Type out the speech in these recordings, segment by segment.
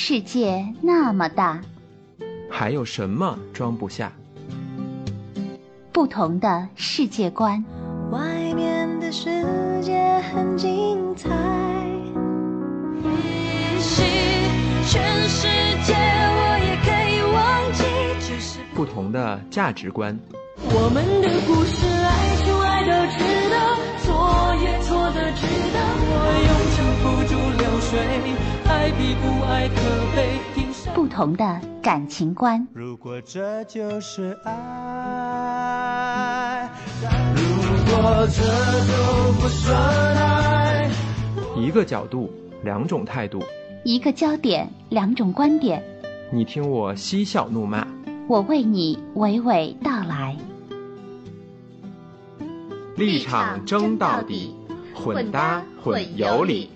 世界那么大，还有什么装不下？不同的世界观，外面的世界很精彩。也许全世界我也可以忘记，只是不同的价值观，我们的故事，爱就爱到值得，错也错的值得。我用撑不住流水，爱比不爱可悲。凭什么不同的感情观，如果这就是爱，如果这都不算爱，一个角度，两种态度。一个焦点，两种观点，你听我嬉笑怒骂，我为你娓娓道来。立场争到底，混搭混有理。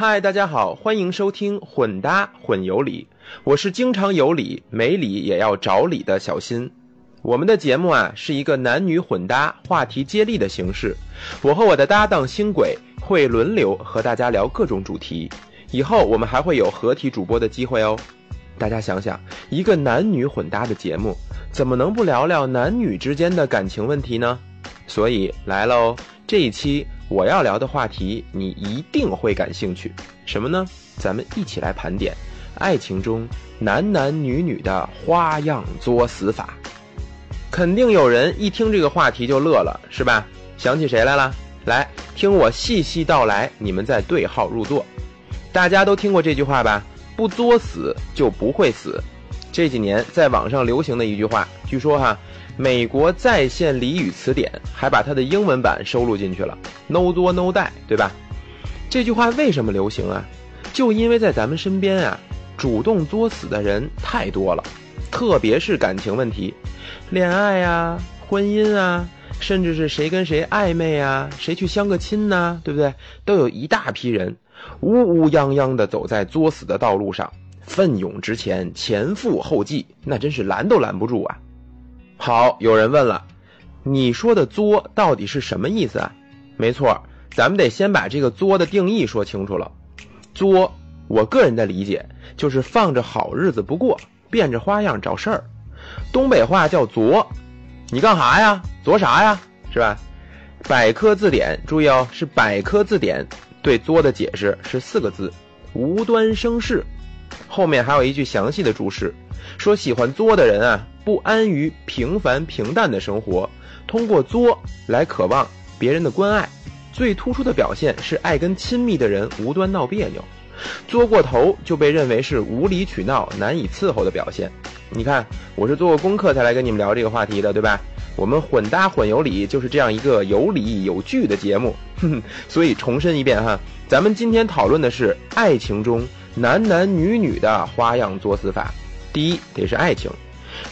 嗨，大家好，欢迎收听混搭混有理，我是经常有理没理也要找理的小新。我们的节目啊是一个男女混搭、话题接力的形式，我和我的搭档星轨会轮流和大家聊各种主题，以后我们还会有合体主播的机会哦。大家想想，一个男女混搭的节目，怎么能不聊聊男女之间的感情问题呢？所以来喽，这一期我要聊的话题，你一定会感兴趣。什么呢？咱们一起来盘点爱情中男男女女的花样作死法。肯定有人一听这个话题就乐了，是吧？想起谁来了？来听我细细道来，你们再对号入座。大家都听过这句话吧？不作死就不会死。这几年在网上流行的一句话，据说哈，美国在线俚语词典还把它的英文版收录进去了，“no 作 no die”，对吧？这句话为什么流行啊？就因为在咱们身边啊，主动作死的人太多了，特别是感情问题，恋爱啊、婚姻啊，甚至是谁跟谁暧昧啊、谁去相个亲呐、对不对？都有一大批人乌乌泱泱的走在作死的道路上，奋勇直前，前赴后继，那真是拦都拦不住啊！好，有人问了，你说的作到底是什么意思啊？没错，咱们得先把这个作的定义说清楚了。作，我个人的理解就是放着好日子不过，变着花样找事儿。东北话叫作，你干啥呀？作啥呀？是吧？百科字典注意哦，是百科字典对作的解释是四个字：无端生事。后面还有一句详细的注释，说喜欢作的人啊，不安于平凡平淡的生活，通过作来渴望别人的关爱。最突出的表现是爱跟亲密的人无端闹别扭，作过头就被认为是无理取闹、难以伺候的表现。你看，我是做过功课才来跟你们聊这个话题的，对吧？我们混搭混有理就是这样一个有理有据的节目，哼哼。所以重申一遍哈，咱们今天讨论的是爱情中男男女女的花样作死法。第一得是爱情，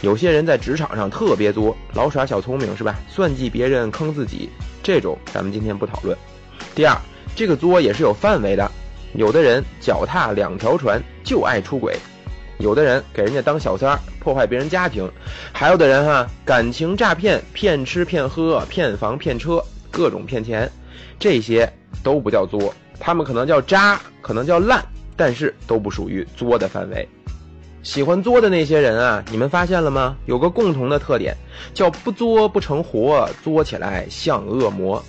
有些人在职场上特别作，老耍小聪明是吧？算计别人坑自己，这种咱们今天不讨论。第二，这个作也是有范围的，有的人脚踏两条船就爱出轨，有的人给人家当小三儿破坏别人家庭，还有的人哈感情诈骗，骗吃骗喝骗房骗车，各种骗钱，这些都不叫作，他们可能叫渣，可能叫烂，但是都不属于作的范围。喜欢作的那些人啊，你们发现了吗？有个共同的特点，叫不作不成活，作起来像恶魔。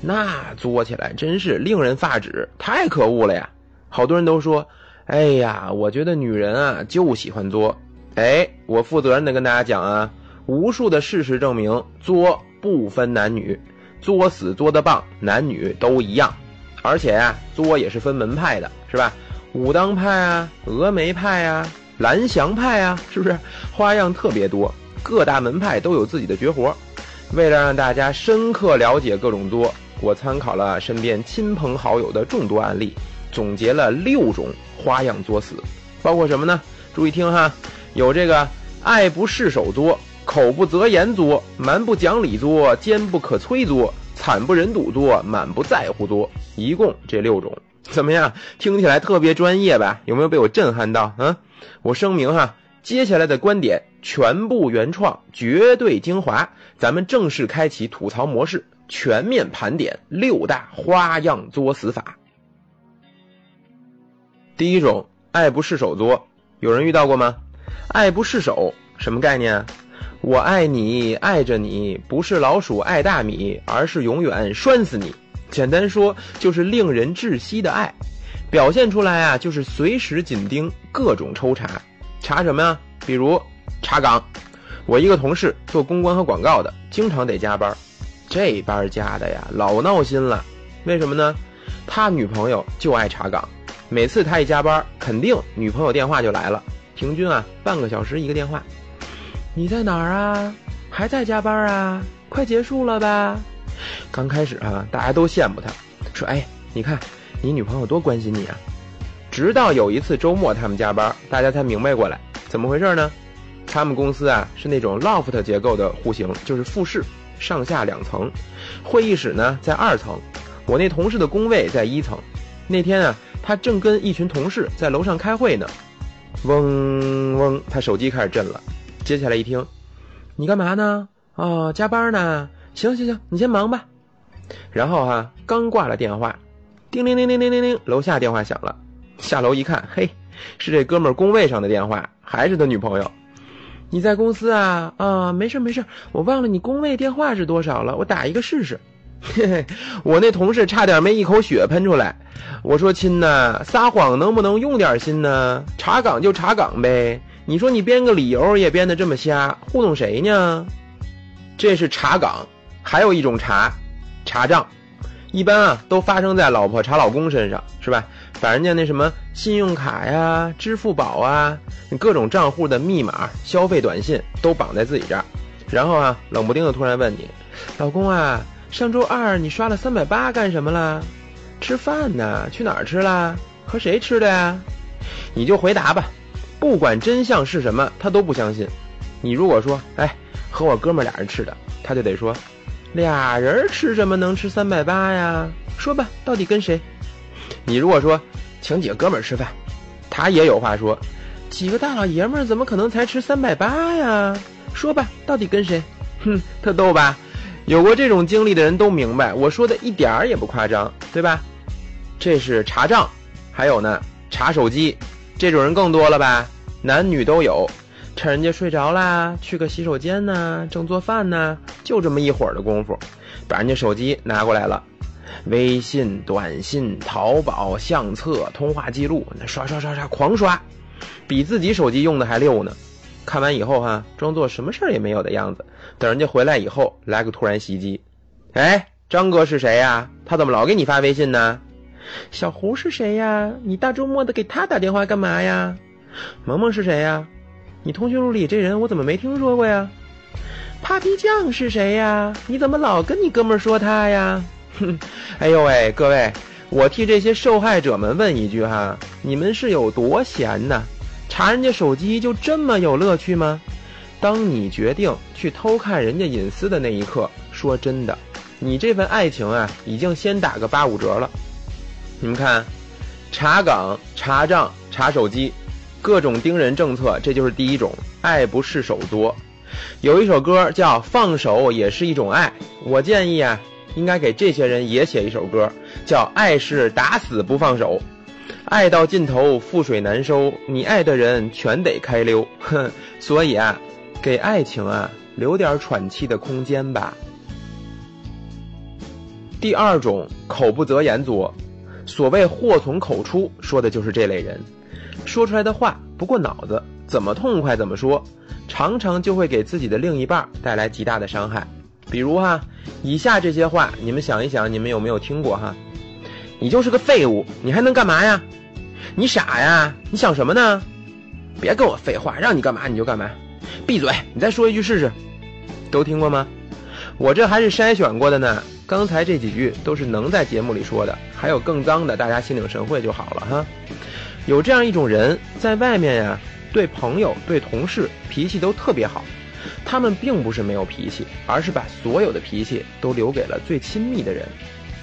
那作起来真是令人发指，太可恶了呀！好多人都说，哎呀，我觉得女人啊就喜欢作。哎，我负责任的跟大家讲啊，无数的事实证明，作不分男女，作死作的棒，男女都一样。而且呀、作也是分门派的，是吧？武当派啊，峨眉派啊，蓝翔派啊，是不是？花样特别多，各大门派都有自己的绝活。为了让大家深刻了解各种作，我参考了身边亲朋好友的众多案例，总结了六种花样作死，包括什么呢？注意听哈，有这个爱不释手作、口不择言作、蛮不讲理作、坚不可摧作、惨不忍睹作、满不在乎作，一共这六种。怎么样？听起来特别专业吧？有没有被我震撼到？嗯，我声明哈，接下来的观点全部原创，绝对精华。咱们正式开启吐槽模式，全面盘点六大花样作死法。第一种，爱不释手作，有人遇到过吗？爱不释手什么概念啊？我爱你，爱着你，不是老鼠爱大米，而是永远拴死你。简单说，就是令人窒息的爱，表现出来啊，就是随时紧盯，各种抽查。查什么呀？比如查岗。我一个同事做公关和广告的，经常得加班。这班加的呀，老闹心了。为什么呢？他女朋友就爱查岗。每次他一加班，肯定女朋友电话就来了，平均啊半个小时一个电话。你在哪儿啊？还在加班啊？快结束了吧？刚开始啊，大家都羡慕他，说：“哎，你看你女朋友多关心你啊。”直到有一次周末他们加班，大家才明白过来，怎么回事呢？他们公司啊是那种 loft 结构的户型，就是复式，上下两层，会议室呢在二层，我那同事的工位在一层。那天啊。他正跟一群同事在楼上开会呢，嗡嗡，他手机开始震了。接下来一听，你干嘛呢？哦，加班呢。行行行，你先忙吧。然后哈，刚挂了电话，叮铃铃铃铃铃铃，楼下电话响了。下楼一看，嘿，是这哥们儿工位上的电话，还是他女朋友。你在公司啊？啊，没事没事，我忘了你工位电话是多少了，我打一个试试。嘿嘿，我那同事差点没一口血喷出来。我说亲呐，撒谎能不能用点心呢？查岗就查岗呗，你说你编个理由也编得这么瞎，糊弄谁呢？这是查岗，还有一种查，查账，一般啊都发生在老婆查老公身上，是吧？把人家那什么信用卡呀、支付宝啊、各种账户的密码、消费短信都绑在自己这儿，然后啊冷不丁的突然问你，老公啊。上周二你刷了三百八干什么了？吃饭呢？去哪儿吃啦？和谁吃的呀？你就回答吧，不管真相是什么，他都不相信。你如果说，哎，和我哥们俩人吃的，他就得说，俩人吃什么能吃三百八呀？说吧，到底跟谁？你如果说，请几个哥们儿吃饭，他也有话说，几个大老爷们儿怎么可能才吃三百八呀？说吧，到底跟谁？哼，特逗吧？有过这种经历的人都明白，我说的一点儿也不夸张，对吧？这是查账，还有呢，查手机，这种人更多了吧？男女都有，趁人家睡着啦，去个洗手间呢，正做饭呢，就这么一会儿的功夫，把人家手机拿过来了，微信、短信、淘宝、相册、通话记录，那刷刷刷刷狂刷，比自己手机用的还溜呢。看完以后哈，装作什么事儿也没有的样子。等人家回来以后，来个突然袭击。哎，张哥是谁呀？他怎么老给你发微信呢？小胡是谁呀？你大周末的给他打电话干嘛呀？萌萌是谁呀？你通讯录里这人我怎么没听说过呀？Papi 酱是谁呀？你怎么老跟你哥们儿说他呀？哼，哎呦喂，各位，我替这些受害者们问一句哈，你们是有多闲呢？查人家手机就这么有乐趣吗？当你决定去偷看人家隐私的那一刻，说真的，你这份爱情啊，已经先打个八五折了。你们看，查岗、查账、查手机，各种盯人政策，这就是第一种爱不释手多。有一首歌叫《放手也是一种爱》，我建议啊，应该给这些人也写一首歌，叫《爱是打死不放手》。爱到尽头，覆水难收，你爱的人全得开溜。哼，所以啊，给爱情啊留点喘气的空间吧。第二种口不择言作，所谓祸从口出，说的就是这类人，说出来的话不过脑子，怎么痛快怎么说，常常就会给自己的另一半带来极大的伤害。比如哈，以下这些话，你们想一想，你们有没有听过哈？你就是个废物，你还能干嘛呀？你傻呀？你想什么呢？别跟我废话，让你干嘛你就干嘛。闭嘴！你再说一句试试。都听过吗？我这还是筛选过的呢。刚才这几句都是能在节目里说的，还有更脏的，大家心领神会就好了哈。有这样一种人，在外面呀，对朋友、对同事脾气都特别好。他们并不是没有脾气，而是把所有的脾气都留给了最亲密的人。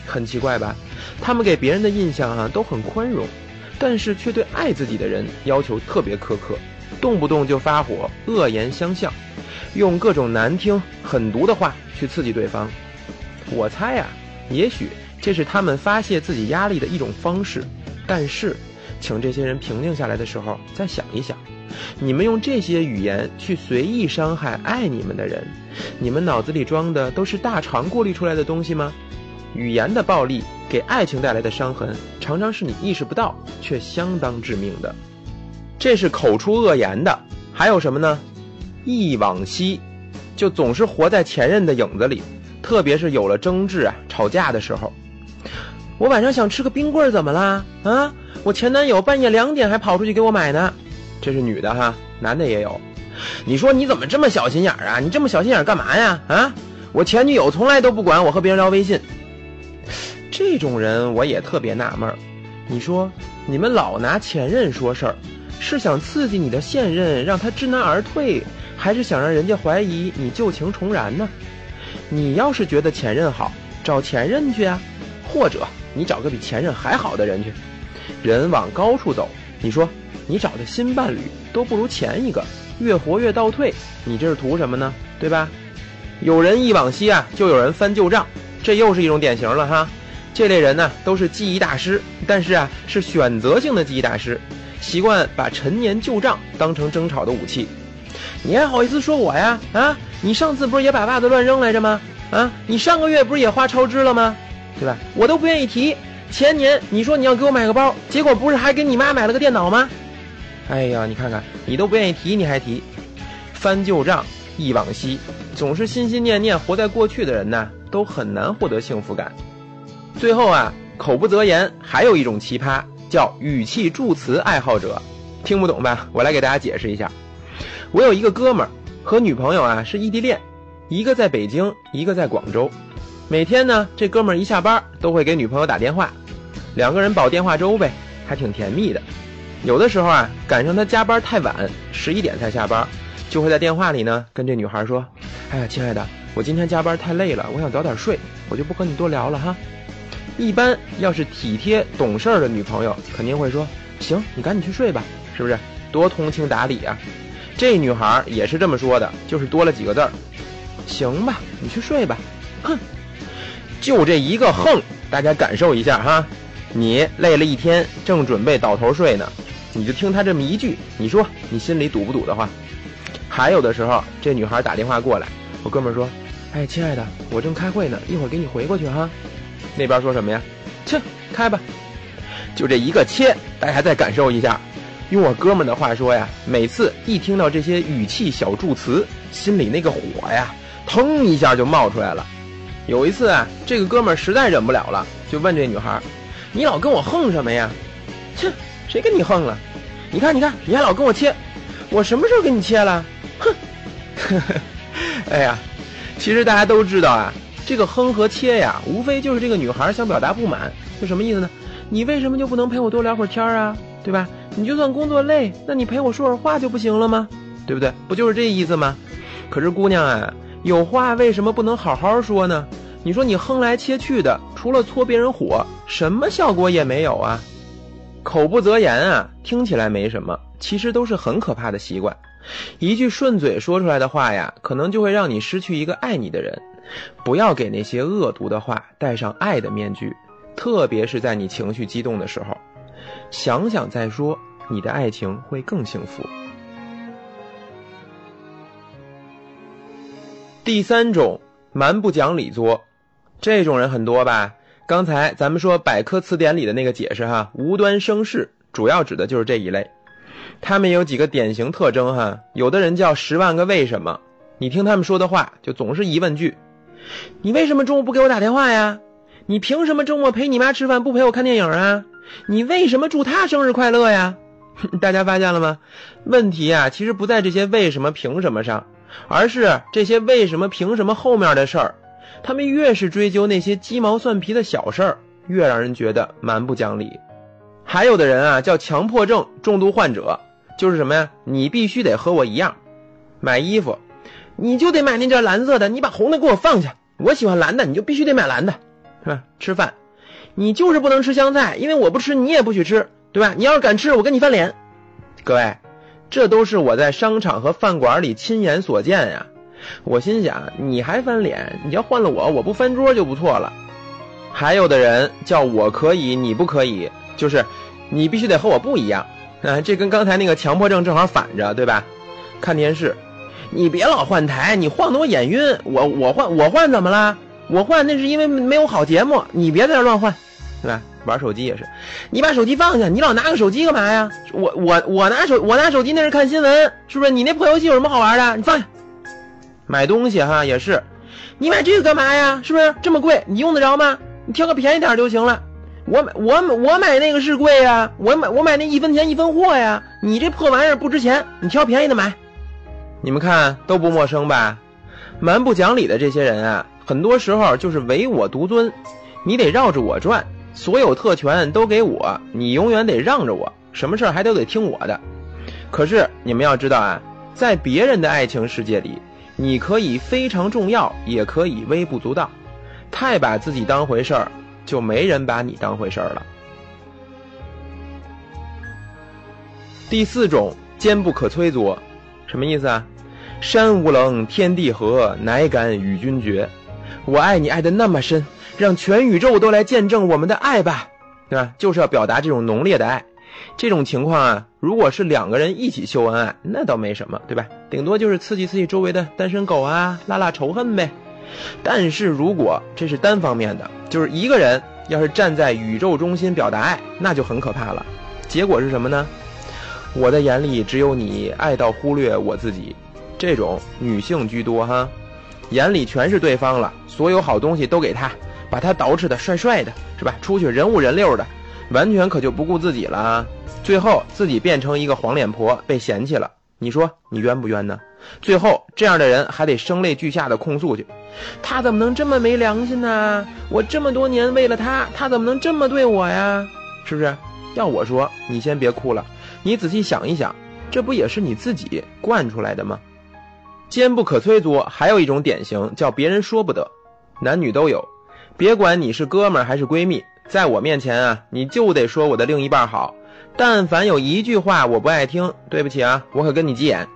很奇怪吧？他们给别人的印象啊都很宽容，但是却对爱自己的人要求特别苛刻，动不动就发火，恶言相向，用各种难听、狠毒的话去刺激对方。我猜呀、也许这是他们发泄自己压力的一种方式，但是，请这些人平静下来的时候再想一想，你们用这些语言去随意伤害爱你们的人，你们脑子里装的都是大肠过滤出来的东西吗？语言的暴力给爱情带来的伤痕，常常是你意识不到，却相当致命的。这是口出恶言的，还有什么呢？忆往昔，就总是活在前任的影子里，特别是有了争执啊、吵架的时候。我晚上想吃个冰棍儿，怎么啦？啊，我前男友半夜两点还跑出去给我买呢。这是女的哈，男的也有。你说你怎么这么小心眼儿啊？你这么小心眼儿干嘛呀？啊，我前女友从来都不管我和别人聊微信。这种人我也特别纳闷儿。你说你们老拿前任说事儿，是想刺激你的现任，让他知难而退，还是想让人家怀疑你旧情重燃呢？你要是觉得前任好，找前任去啊，或者你找个比前任还好的人去。人往高处走，你说你找的新伴侣都不如前一个，越活越倒退，你这是图什么呢？对吧？有人忆往昔啊，就有人翻旧账，这又是一种典型了哈。这类人呢，都是记忆大师，但是啊，是选择性的记忆大师，习惯把陈年旧账当成争吵的武器。你还好意思说我呀？啊，你上次不是也把袜子乱扔来着吗？啊，你上个月不是也花超支了吗？对吧？我都不愿意提。前年你说你要给我买个包，结果不是还给你妈买了个电脑吗？哎呀，你看看，你都不愿意提，你还提，翻旧账，忆往昔，总是心心念念活在过去的人呢，都很难获得幸福感。最后啊，口不择言，还有一种奇葩叫语气助词爱好者，听不懂吧？我来给大家解释一下。我有一个哥们儿和女朋友啊是异地恋，一个在北京，一个在广州。每天呢，这哥们儿一下班都会给女朋友打电话，两个人煲电话粥呗，还挺甜蜜的。有的时候啊，赶上他加班太晚，十一点才下班，就会在电话里呢跟这女孩说：“哎呀，亲爱的，我今天加班太累了，我想早点睡，我就不和你多聊了哈。”一般要是体贴懂事儿的女朋友，肯定会说：“行，你赶紧去睡吧，是不是？多通情达理啊！”这女孩也是这么说的，就是多了几个字儿：“行吧，你去睡吧。”哼，就这一个横，大家感受一下哈。你累了一天，正准备倒头睡呢，你就听他这么一句，你说你心里堵不堵得慌？还有的时候，这女孩打电话过来，我哥们说：“哎，亲爱的，我正开会呢，一会儿给你回过去哈。”那边说什么呀？切，开吧。就这一个切，大家再感受一下。用我哥们儿的话说呀，每次一听到这些语气小助词，心里那个火呀，腾一下就冒出来了。有一次啊，这个哥们儿实在忍不了了，就问这女孩：“你老跟我横什么呀？”切，谁跟你横了？你看，你看，你还老跟我切，我什么时候跟你切了？哼！呵呵哎呀，其实大家都知道啊。这个哼和切呀，无非就是这个女孩想表达不满，就什么意思呢？你为什么就不能陪我多聊会儿天啊？对吧？你就算工作累，那你陪我说会儿话就不行了吗？对不对？不就是这意思吗？可是姑娘啊，有话为什么不能好好说呢？你说你哼来切去的，除了搓别人火，什么效果也没有啊！口不择言啊，听起来没什么，其实都是很可怕的习惯。一句顺嘴说出来的话呀，可能就会让你失去一个爱你的人。不要给那些恶毒的话戴上爱的面具，特别是在你情绪激动的时候，想想再说，你的爱情会更幸福。第三种，蛮不讲理作，这种人很多吧？刚才咱们说百科词典里的那个解释哈，无端生事，主要指的就是这一类。他们有几个典型特征哈，有的人叫十万个为什么，你听他们说的话就总是疑问句。你为什么中午不给我打电话呀？你凭什么周末陪你妈吃饭不陪我看电影啊？你为什么祝她生日快乐呀？大家发现了吗？问题啊，其实不在这些为什么凭什么上，而是这些为什么凭什么后面的事儿。他们越是追究那些鸡毛蒜皮的小事儿，越让人觉得蛮不讲理。还有的人啊，叫强迫症重度患者，就是什么呀？你必须得和我一样，买衣服。你就得买那件蓝色的，你把红的给我放下。我喜欢蓝的，你就必须得买蓝的。是吧？吃饭，你就是不能吃香菜，因为我不吃，你也不许吃，对吧？你要是敢吃，我跟你翻脸。各位，这都是我在商场和饭馆里亲眼所见呀。我心想，你还翻脸？你要换了我，我不翻桌就不错了。还有的人叫我可以，你不可以，就是你必须得和我不一样。啊，这跟刚才那个强迫症正好反着，对吧？看电视，你别老换台，你晃得我眼晕。我我换我换怎么了？我换那是因为没有好节目，你别在这乱换，对吧？玩手机也是，你把手机放下，你老拿个手机干嘛呀？我我我拿手我拿手机那是看新闻，是不是？你那破游戏有什么好玩的？你放下。买东西哈也是，你买这个干嘛呀？是不是这么贵？你用得着吗？你挑个便宜点就行了。我买我我买那个是贵呀，我买我买那一分钱一分货呀。你这破玩意儿不值钱，你挑便宜的买。你们看都不陌生吧？蛮不讲理的这些人啊，很多时候就是唯我独尊，你得绕着我转，所有特权都给我，你永远得让着我，什么事儿还都得听我的。可是你们要知道啊，在别人的爱情世界里，你可以非常重要，也可以微不足道。太把自己当回事儿，就没人把你当回事儿了。第四种坚不可摧作，什么意思啊？山无棱，天地合，乃敢与君绝。我爱你爱的那么深，让全宇宙都来见证我们的爱吧，对吧？就是要表达这种浓烈的爱。这种情况啊，如果是两个人一起秀恩爱，那倒没什么，对吧？顶多就是刺激刺激周围的单身狗啊，拉拉仇恨呗。但是如果这是单方面的，就是一个人要是站在宇宙中心表达爱，那就很可怕了。结果是什么呢？我的眼里只有你，爱到忽略我自己。这种女性居多哈，眼里全是对方了，所有好东西都给他，把他捯饬的帅帅的，是吧？出去人五人六的，完全可就不顾自己了。啊最后自己变成一个黄脸婆，被嫌弃了。你说你冤不冤呢？最后这样的人还得声泪俱下的控诉去，他怎么能这么没良心呢？我这么多年为了他，他怎么能这么对我呀？是不是？要我说，你先别哭了，你仔细想一想，这不也是你自己惯出来的吗？坚不可摧作，还有一种典型叫别人说不得，男女都有。别管你是哥们儿还是闺蜜，在我面前啊，你就得说我的另一半好。但凡有一句话我不爱听，对不起啊，我可跟你急眼。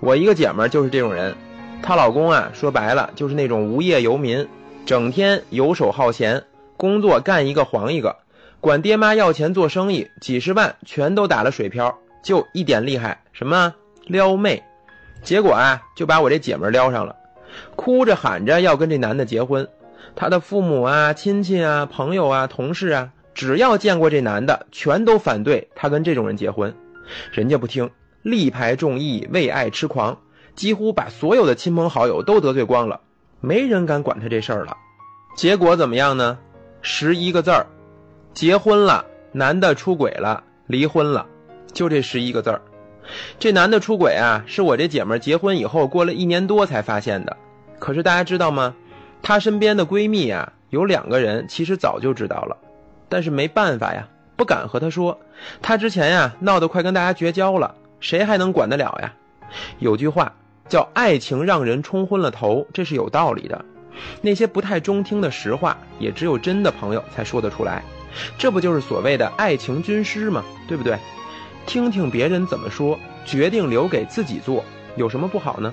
我一个姐们儿就是这种人，她老公啊，说白了就是那种无业游民，整天游手好闲，工作干一个黄一个，管爹妈要钱做生意，几十万全都打了水漂，就一点厉害，什么撩妹。结果啊，就把我这姐们撩上了，哭着喊着要跟这男的结婚。他的父母啊、亲戚啊、朋友啊、同事啊，只要见过这男的，全都反对他跟这种人结婚。人家不听，力排众议，为爱痴狂，几乎把所有的亲朋好友都得罪光了，没人敢管他这事儿了。结果怎么样呢？十一个字儿：结婚了，男的出轨了，离婚了，就这十一个字儿。这男的出轨啊，是我这姐们儿结婚以后过了一年多才发现的。可是大家知道吗？她身边的闺蜜啊，有两个人其实早就知道了，但是没办法呀，不敢和她说。她之前呀闹得快跟大家绝交了，谁还能管得了呀？有句话叫“爱情让人冲昏了头”，这是有道理的。那些不太中听的实话，也只有真的朋友才说得出来。这不就是所谓的爱情军师吗？对不对？听听别人怎么说，决定留给自己做，有什么不好呢？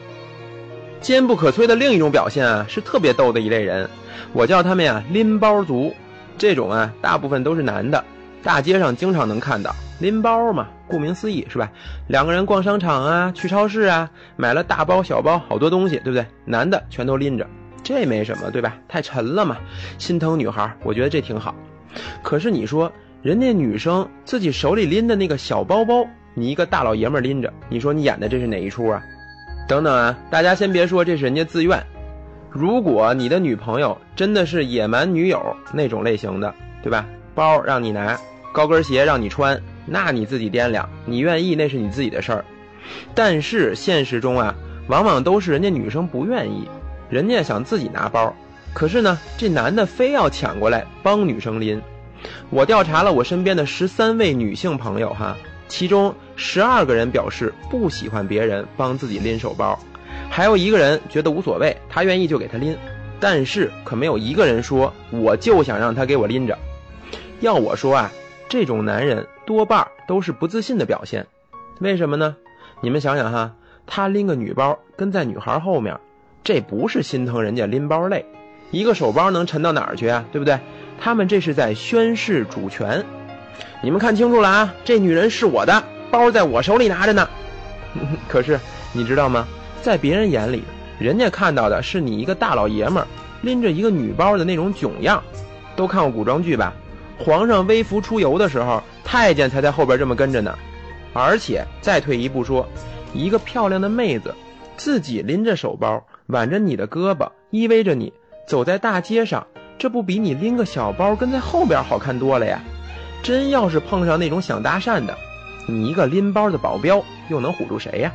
坚不可摧的另一种表现啊，是特别逗的一类人，我叫他们呀拎包族。这种啊，大部分都是男的，大街上经常能看到拎包嘛，顾名思义是吧？两个人逛商场啊，去超市啊，买了大包小包好多东西，对不对？男的全都拎着，这没什么，对吧？太沉了嘛，心疼女孩，我觉得这挺好。可是你说。人家女生自己手里拎的那个小包包，你一个大老爷们拎着，你说你演的这是哪一出啊？等等啊，大家先别说这是人家自愿。如果你的女朋友真的是野蛮女友那种类型的，对吧？包让你拿，高跟鞋让你穿，那你自己掂量，你愿意那是你自己的事儿。但是现实中啊，往往都是人家女生不愿意，人家想自己拿包，可是呢，这男的非要抢过来帮女生拎。我调查了我身边的十三位女性朋友，哈，其中十二个人表示不喜欢别人帮自己拎手包，还有一个人觉得无所谓，他愿意就给他拎。但是可没有一个人说我就想让他给我拎着。要我说啊，这种男人多半都是不自信的表现。为什么呢？你们想想哈，他拎个女包跟在女孩后面，这不是心疼人家拎包累，一个手包能沉到哪儿去啊？对不对？他们这是在宣示主权。你们看清楚了啊，这女人是我的，包在我手里拿着呢。可是你知道吗？在别人眼里，人家看到的是你一个大老爷们儿拎着一个女包的那种囧样。都看过古装剧吧？皇上微服出游的时候，太监才在后边这么跟着呢。而且再退一步说，一个漂亮的妹子自己拎着手包，挽着你的胳膊，依偎着你走在大街上，这不比你拎个小包跟在后边好看多了呀？真要是碰上那种想搭讪的，你一个拎包的保镖又能唬住谁呀？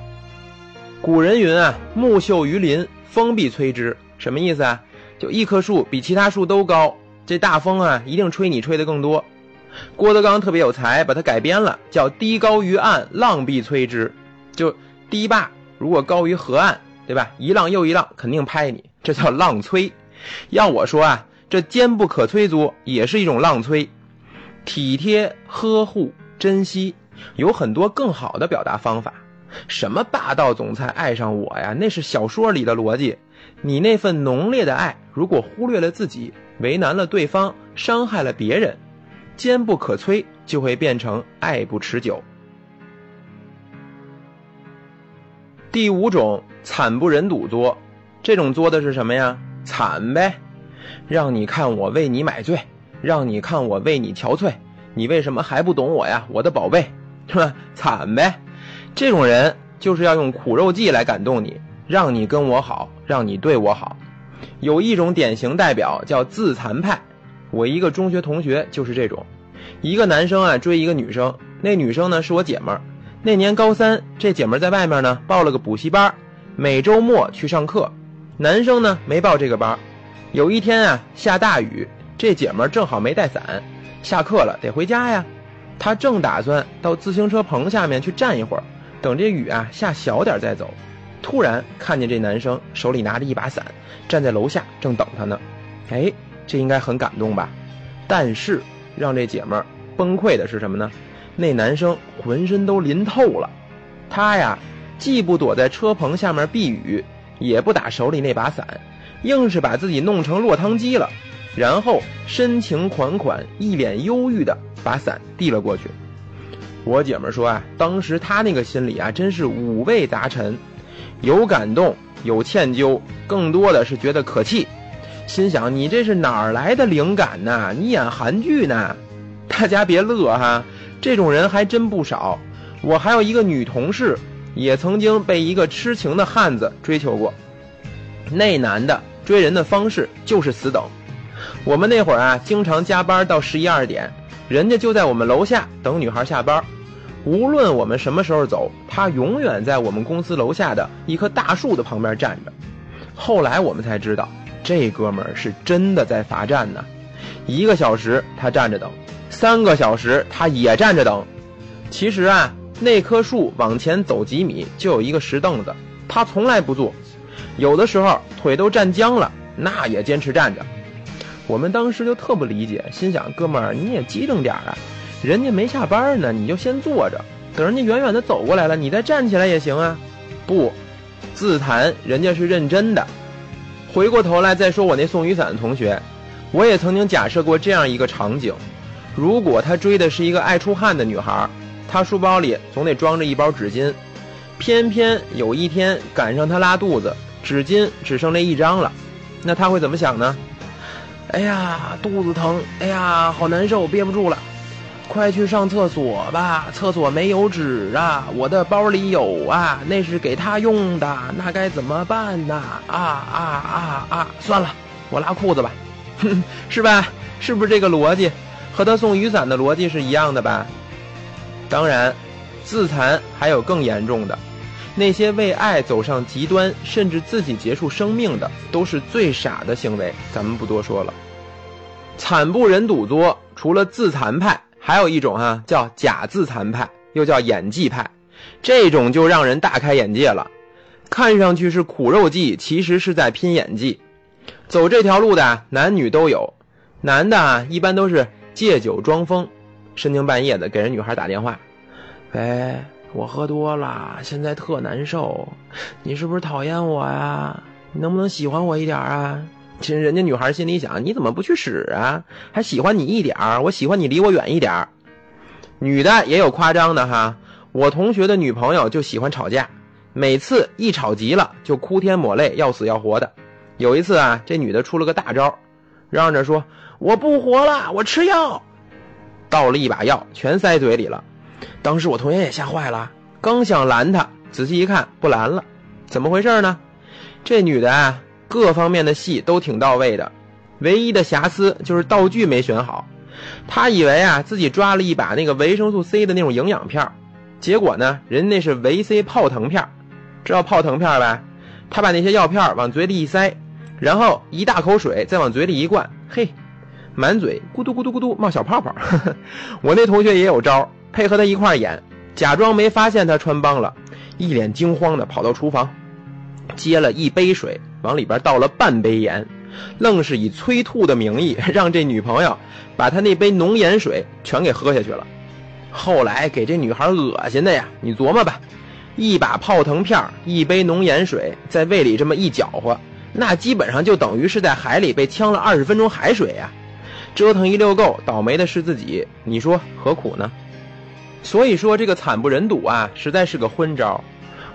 古人云啊，木秀于林，风必摧之。什么意思啊？就一棵树比其他树都高，这大风啊一定吹你吹得更多。郭德纲特别有才，把它改编了，叫“堤高于岸，浪必摧之”。就堤坝如果高于河岸，对吧？一浪又一浪，肯定拍你，这叫浪摧。要我说啊，这坚不可摧足也是一种浪摧。体贴、呵护、珍惜，有很多更好的表达方法。什么霸道总裁爱上我呀？那是小说里的逻辑。你那份浓烈的爱，如果忽略了自己，为难了对方，伤害了别人，坚不可摧，就会变成爱不持久。第五种惨不忍睹作，这种作的是什么呀？惨呗，让你看我为你买醉，让你看我为你憔悴，你为什么还不懂我呀，我的宝贝，是吧？惨呗。这种人就是要用苦肉计来感动你，让你跟我好，让你对我好。有一种典型代表叫自残派，我一个中学同学就是这种。一个男生啊追一个女生，那女生呢是我姐们儿。那年高三，这姐们儿在外面呢报了个补习班，每周末去上课。男生呢没报这个班。有一天啊下大雨，这姐们儿正好没带伞，下课了得回家呀。她正打算到自行车棚下面去站一会儿。等这雨啊下小点再走，突然看见这男生手里拿着一把伞，站在楼下正等他呢。哎，这应该很感动吧？但是让这姐们儿崩溃的是什么呢？那男生浑身都淋透了，他呀既不躲在车棚下面避雨，也不打手里那把伞，硬是把自己弄成落汤鸡了，然后深情款款、一脸忧郁的把伞递了过去。我姐们说啊，当时她那个心里啊，真是五味杂陈，有感动，有歉疚，更多的是觉得可气，心想你这是哪儿来的灵感呢？你演韩剧呢？大家别乐哈，这种人还真不少。我还有一个女同事，也曾经被一个痴情的汉子追求过，那男的追人的方式就是死等。我们那会儿啊，经常加班到十一二点。人家就在我们楼下等女孩下班，无论我们什么时候走，他永远在我们公司楼下的一棵大树的旁边站着。后来我们才知道，这哥们儿是真的在罚站呢。一个小时他站着等，三个小时他也站着等。其实啊，那棵树往前走几米就有一个石凳子，他从来不坐。有的时候腿都站僵了，那也坚持站着。我们当时就特不理解，心想：哥们儿，你也机灵点儿啊！人家没下班呢，你就先坐着，等人家远远的走过来了，你再站起来也行啊。不，自弹人家是认真的。回过头来再说我那送雨伞的同学，我也曾经假设过这样一个场景：如果他追的是一个爱出汗的女孩，他书包里总得装着一包纸巾，偏偏有一天赶上他拉肚子，纸巾只剩那一张了，那他会怎么想呢？哎呀，肚子疼！哎呀，好难受，憋不住了，快去上厕所吧！厕所没有纸啊，我的包里有啊，那是给他用的，那该怎么办呢？啊啊啊啊！算了，我拉裤子吧，哼 是吧？是不是这个逻辑？和他送雨伞的逻辑是一样的吧？当然，自残还有更严重的。那些为爱走上极端，甚至自己结束生命的，都是最傻的行为。咱们不多说了。惨不忍睹多，除了自残派，还有一种哈叫假自残派，又叫演技派。这种就让人大开眼界了。看上去是苦肉计，其实是在拼演技。走这条路的男女都有，男的啊一般都是借酒装疯，深更半夜的给人女孩打电话，喂，我喝多了，现在特难受，你是不是讨厌我呀？你能不能喜欢我一点啊？其实人家女孩心里想，你怎么不去使啊？还喜欢你一点儿，我喜欢你离我远一点儿。女的也有夸张的哈，我同学的女朋友就喜欢吵架，每次一吵急了就哭天抹泪，要死要活的。有一次啊，这女的出了个大招，嚷着说我不活了，我吃药，倒了一把药全塞嘴里了。当时我同学也吓坏了，刚想拦她，仔细一看不拦了，怎么回事呢？这女的啊，各方面的戏都挺到位的，唯一的瑕疵就是道具没选好。她以为啊自己抓了一把那个维生素 C 的那种营养片结果呢，人那是维 C 泡腾片知道泡腾片呗？她把那些药片往嘴里一塞。然后一大口水再往嘴里一灌，嘿，满嘴咕嘟咕嘟咕嘟冒小泡泡。我那同学也有招，配合他一块演，假装没发现他穿帮了，一脸惊慌的跑到厨房，接了一杯水，往里边倒了半杯盐，愣是以催吐的名义 让这女朋友把他那杯浓盐水全给喝下去了。后来给这女孩恶心的呀，你琢磨吧，一把泡腾片，一杯浓盐水，在胃里这么一搅和。那基本上就等于是在海里被呛了二十分钟海水呀，折腾一溜够，倒霉的是自己，你说何苦呢？所以说这个惨不忍睹啊，实在是个昏招。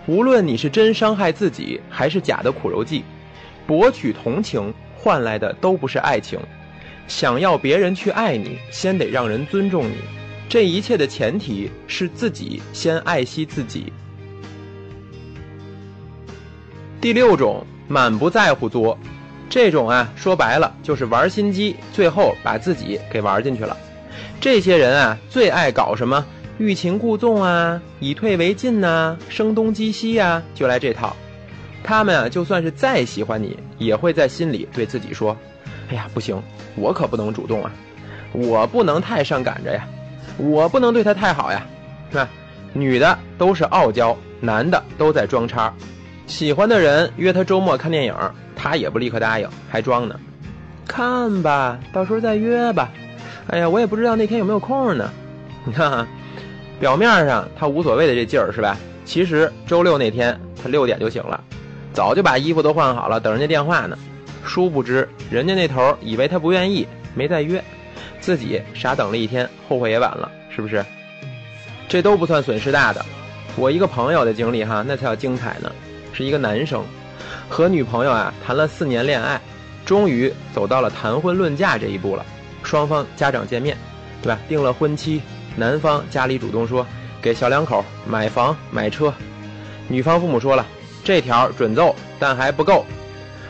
无论你是真伤害自己，还是假的苦肉计，博取同情换来的都不是爱情。想要别人去爱你，先得让人尊重你。这一切的前提是自己先爱惜自己。第六种。满不在乎作，这种啊，说白了就是玩心机，最后把自己给玩进去了。这些人啊，最爱搞什么欲擒故纵啊，以退为进呐，声东击西呀，就来这套。他们啊，就算是再喜欢你，也会在心里对自己说：“哎呀，不行，我可不能主动啊，我不能太上赶着呀，我不能对他太好呀。”那女的都是傲娇，男的都在装叉。喜欢的人约他周末看电影，他也不立刻答应，还装呢。看吧，到时候再约吧。哎呀，我也不知道那天有没有空呢。你看，表面上他无所谓的这劲儿是吧？其实周六那天他六点就醒了，早就把衣服都换好了，等人家电话呢。殊不知人家那头以为他不愿意，没再约，自己傻等了一天，后悔也晚了，是不是？这都不算损失大的。我一个朋友的经历哈，那才叫精彩呢。是一个男生，和女朋友啊谈了四年恋爱，终于走到了谈婚论嫁这一步了。双方家长见面，对吧？定了婚期，男方家里主动说给小两口买房买车，女方父母说了这条准奏，但还不够。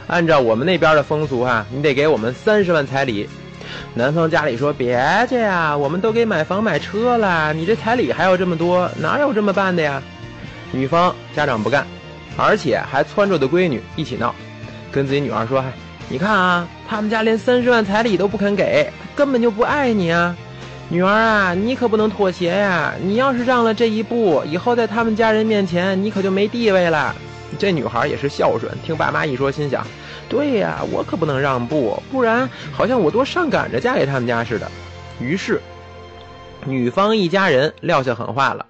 按照我们那边的风俗哈，你得给我们三十万彩礼。男方家里说别介呀，我们都给买房买车了，你这彩礼还要这么多，哪有这么办的呀？女方家长不干。而且还撺掇的闺女一起闹，跟自己女儿说：“你看啊，他们家连三十万彩礼都不肯给，根本就不爱你啊！女儿啊，你可不能妥协呀！你要是让了这一步，以后在他们家人面前，你可就没地位了。”这女孩也是孝顺，听爸妈一说，心想：“对呀，我可不能让步，不然好像我多上赶着嫁给他们家似的。”于是，女方一家人撂下狠话了：“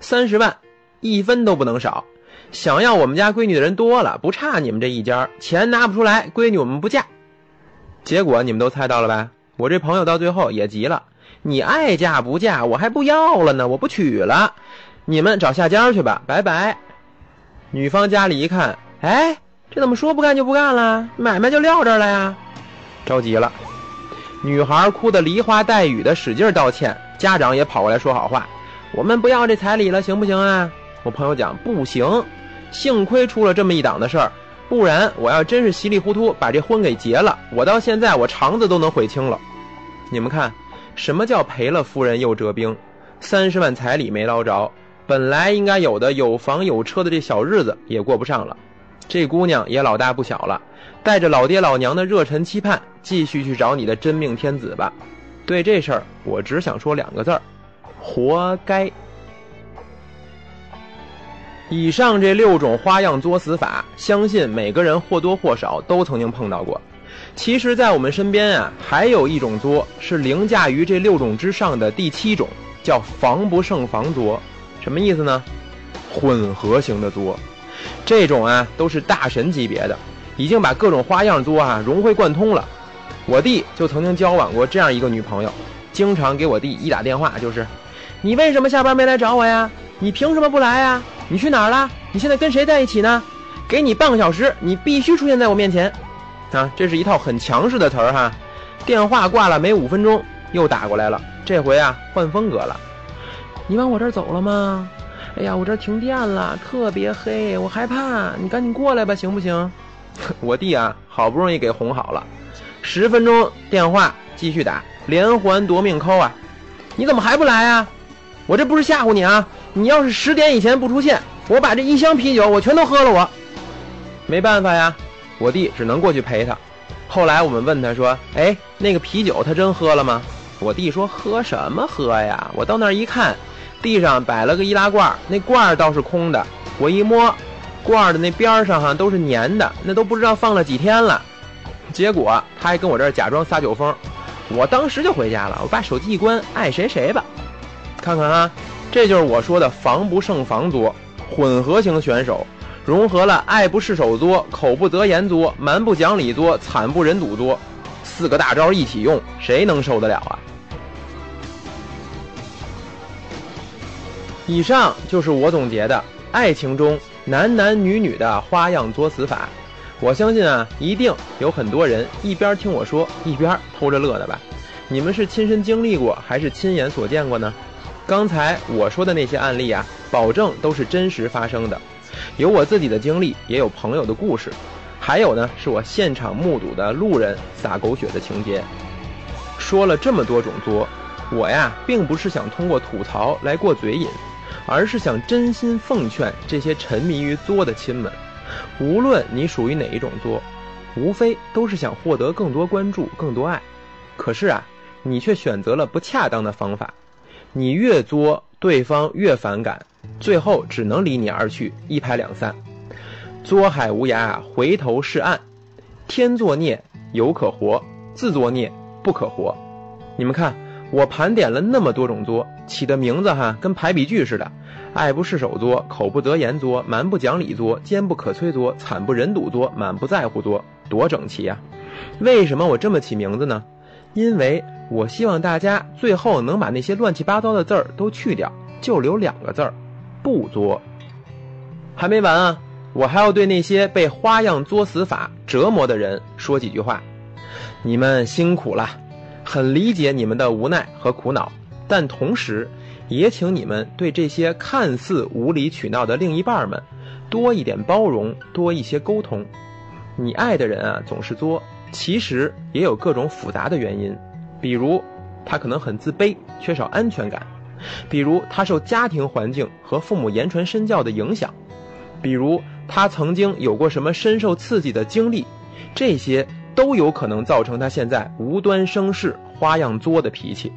三十万，一分都不能少。”想要我们家闺女的人多了，不差你们这一家，钱拿不出来，闺女我们不嫁。结果你们都猜到了吧？我这朋友到最后也急了，你爱嫁不嫁，我还不要了呢，我不娶了，你们找下家去吧，拜拜。女方家里一看，哎，这怎么说不干就不干了？买卖就撂这儿了呀？着急了，女孩哭得梨花带雨的，使劲道歉，家长也跑过来说好话，我们不要这彩礼了，行不行啊？我朋友讲不行。幸亏出了这么一档的事儿，不然我要真是稀里糊涂把这婚给结了，我到现在我肠子都能悔青了。你们看，什么叫赔了夫人又折兵？三十万彩礼没捞着，本来应该有的有房有车的这小日子也过不上了。这姑娘也老大不小了，带着老爹老娘的热忱期盼，继续去找你的真命天子吧。对这事儿，我只想说两个字儿：活该。以上这六种花样作死法，相信每个人或多或少都曾经碰到过。其实，在我们身边啊，还有一种作是凌驾于这六种之上的第七种，叫防不胜防作。什么意思呢？混合型的作，这种啊都是大神级别的，已经把各种花样作啊融会贯通了。我弟就曾经交往过这样一个女朋友，经常给我弟一打电话就是：“你为什么下班没来找我呀？你凭什么不来呀？你去哪儿了？你现在跟谁在一起呢？给你半个小时，你必须出现在我面前。”啊，这是一套很强势的词儿哈。电话挂了没五分钟，又打过来了，这回啊换风格了。你往我这儿走了吗？哎呀，我这停电了，特别黑，我害怕。你赶紧过来吧，行不行？我弟啊，好不容易给哄好了。十分钟电话继续打，连环夺命扣啊！你怎么还不来啊？我这不是吓唬你啊！你要是十点以前不出现，我把这一箱啤酒我全都喝了。我没办法呀，我弟只能过去陪他。后来我们问他说：“哎，那个啤酒他真喝了吗？”我弟说：“喝什么喝呀？我到那儿一看。”地上摆了个易拉罐，那罐儿倒是空的。我一摸，罐儿的那边上哈都是粘的，那都不知道放了几天了。结果他还跟我这儿假装撒酒疯，我当时就回家了。我把手机一关，爱谁谁吧。看看啊，这就是我说的防不胜防多，混合型选手，融合了爱不释手作、口不择言作、蛮不讲理作、惨不忍睹作，四个大招一起用，谁能受得了啊？以上就是我总结的爱情中男男女女的花样作死法。我相信啊，一定有很多人一边听我说，一边偷着乐的吧？你们是亲身经历过，还是亲眼所见过呢？刚才我说的那些案例啊，保证都是真实发生的，有我自己的经历，也有朋友的故事，还有呢，是我现场目睹的路人撒狗血的情节。说了这么多种作，我呀，并不是想通过吐槽来过嘴瘾。而是想真心奉劝这些沉迷于作的亲们，无论你属于哪一种作，无非都是想获得更多关注、更多爱。可是啊，你却选择了不恰当的方法，你越作，对方越反感，最后只能离你而去，一拍两散。作海无涯，回头是岸。天作孽犹可活，自作孽不可活。你们看。我盘点了那么多种作，起的名字哈跟排比句似的，爱不释手作、口不择言作、蛮不讲理作、坚不可摧作、惨不忍睹作、满不在乎作，多整齐呀！为什么我这么起名字呢？因为我希望大家最后能把那些乱七八糟的字儿都去掉，就留两个字儿：不作。还没完啊！我还要对那些被花样作死法折磨的人说几句话：你们辛苦了。很理解你们的无奈和苦恼，但同时，也请你们对这些看似无理取闹的另一半们，多一点包容，多一些沟通。你爱的人啊，总是作，其实也有各种复杂的原因，比如他可能很自卑，缺少安全感；比如他受家庭环境和父母言传身教的影响；比如他曾经有过什么深受刺激的经历，这些。都有可能造成他现在无端生事、花样作的脾气。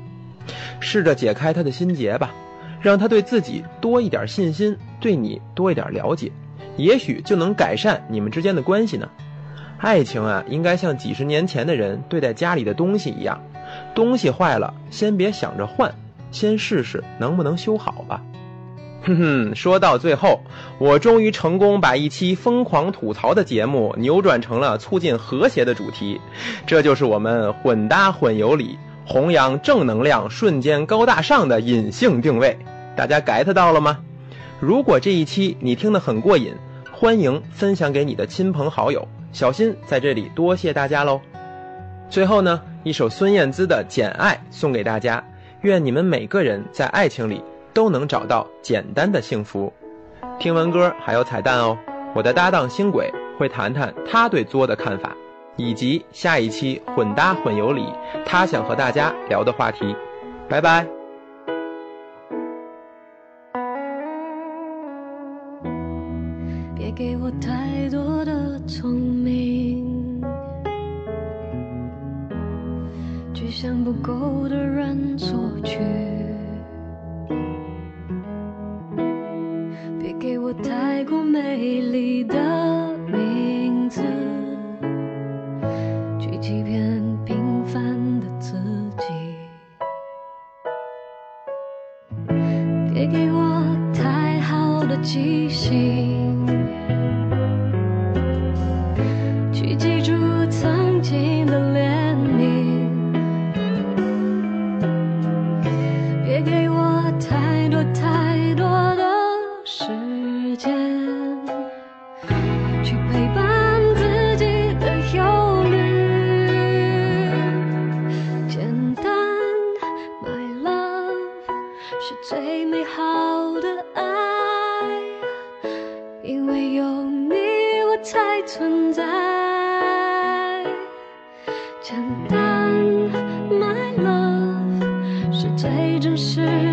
试着解开他的心结吧，让他对自己多一点信心，对你多一点了解，也许就能改善你们之间的关系呢。爱情啊，应该像几十年前的人对待家里的东西一样，东西坏了，先别想着换，先试试能不能修好吧。哼哼，说到最后，我终于成功把一期疯狂吐槽的节目扭转成了促进和谐的主题，这就是我们混搭混有理、弘扬正能量、瞬间高大上的隐性定位。大家 get 到了吗？如果这一期你听得很过瘾，欢迎分享给你的亲朋好友。小新在这里多谢大家喽。最后呢，一首孙燕姿的《简爱》送给大家，愿你们每个人在爱情里。都能找到简单的幸福。听完歌还有彩蛋哦，我的搭档星轨会谈谈他对作的看法，以及下一期混搭混有理他想和大家聊的话题。拜拜。别给我太多的聪明，去向不够的人索你的名字去欺骗平凡的自己，别给我太好的记性。才存在。简单 my love 是最真实。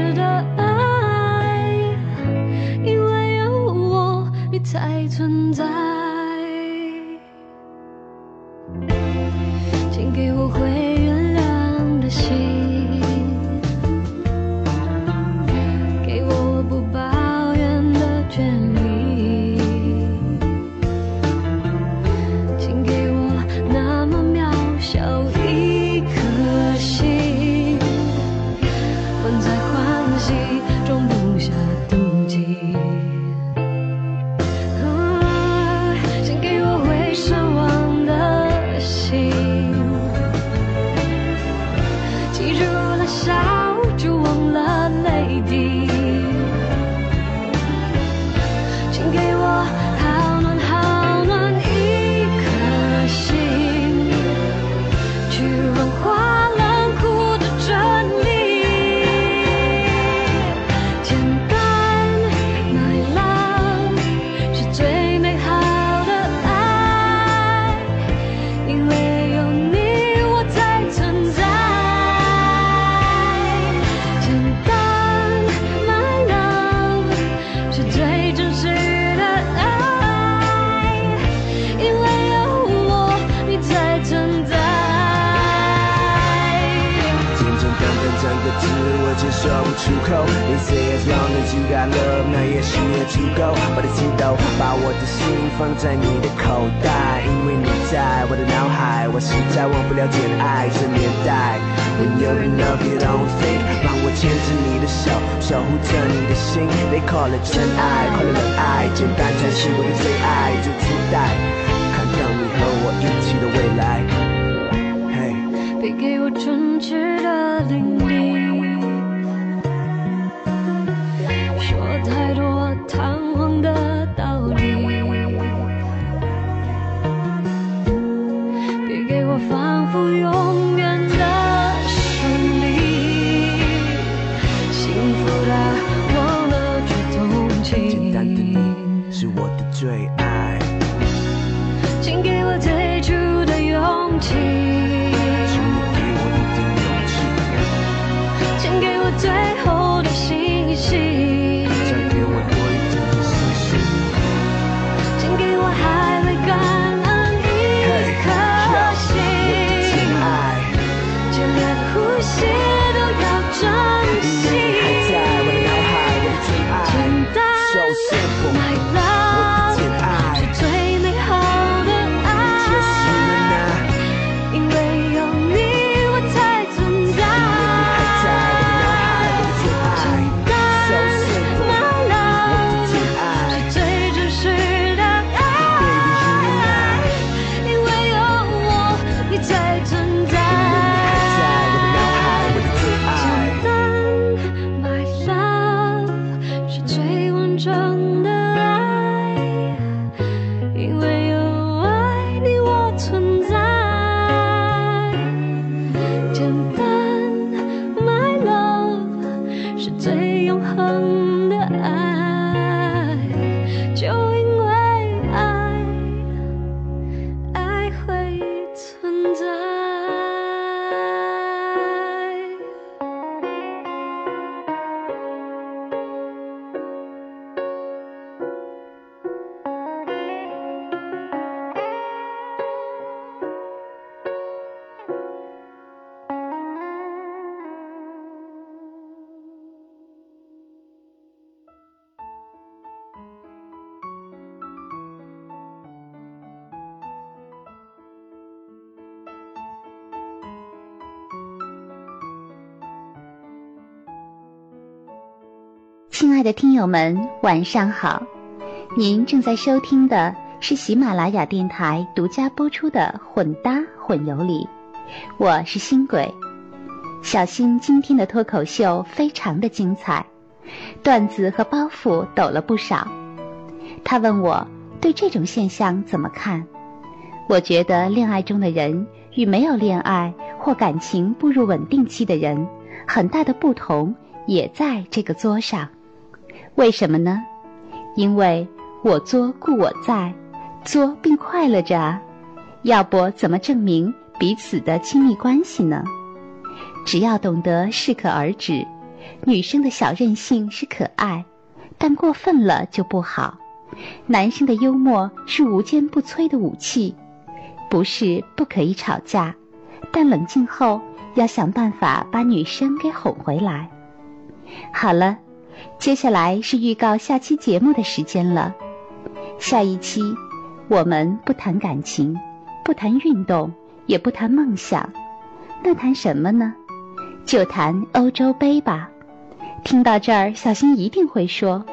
了解爱这年代。When you love, don't。让我牵着你的手，守护着你的心。They call it 真爱，快乐的爱，简单才是我的最爱，最期待。亲爱的听友们，晚上好。您正在收听的是喜马拉雅电台独家播出的混搭混游里，我是新鬼。小新今天的脱口秀非常的精彩，段子和包袱抖了不少。他问我对这种现象怎么看，我觉得恋爱中的人与没有恋爱或感情步入稳定期的人，很大的不同也在这个桌上。为什么呢？因为我作故我在作并快乐着啊。要不怎么证明彼此的亲密关系呢？只要懂得适可而止女生的小任性是可爱但过分了就不好。男生的幽默是无坚不摧的武器不是不可以吵架但冷静后要想办法把女生给哄回来。好了接下来是预告下期节目的时间了。下一期我们不谈感情，不谈运动，也不谈梦想，那谈什么呢？就谈欧洲杯吧。听到这儿，小新一定会说：“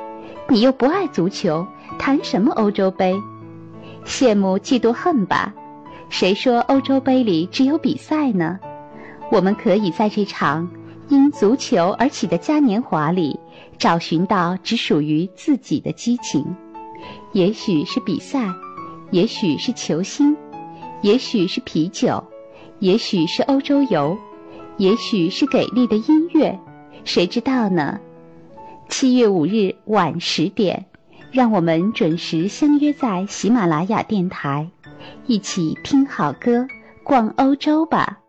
你又不爱足球，谈什么欧洲杯？羡慕嫉妒恨吧？谁说欧洲杯里只有比赛呢？我们可以在这场因足球而起的嘉年华里，找寻到只属于自己的激情。也许是比赛，也许是球星，也许是啤酒，也许是欧洲游。”也许是给力的音乐，谁知道呢？七月五日晚十点，让我们准时相约在喜马拉雅电台，一起听好歌，逛欧洲吧。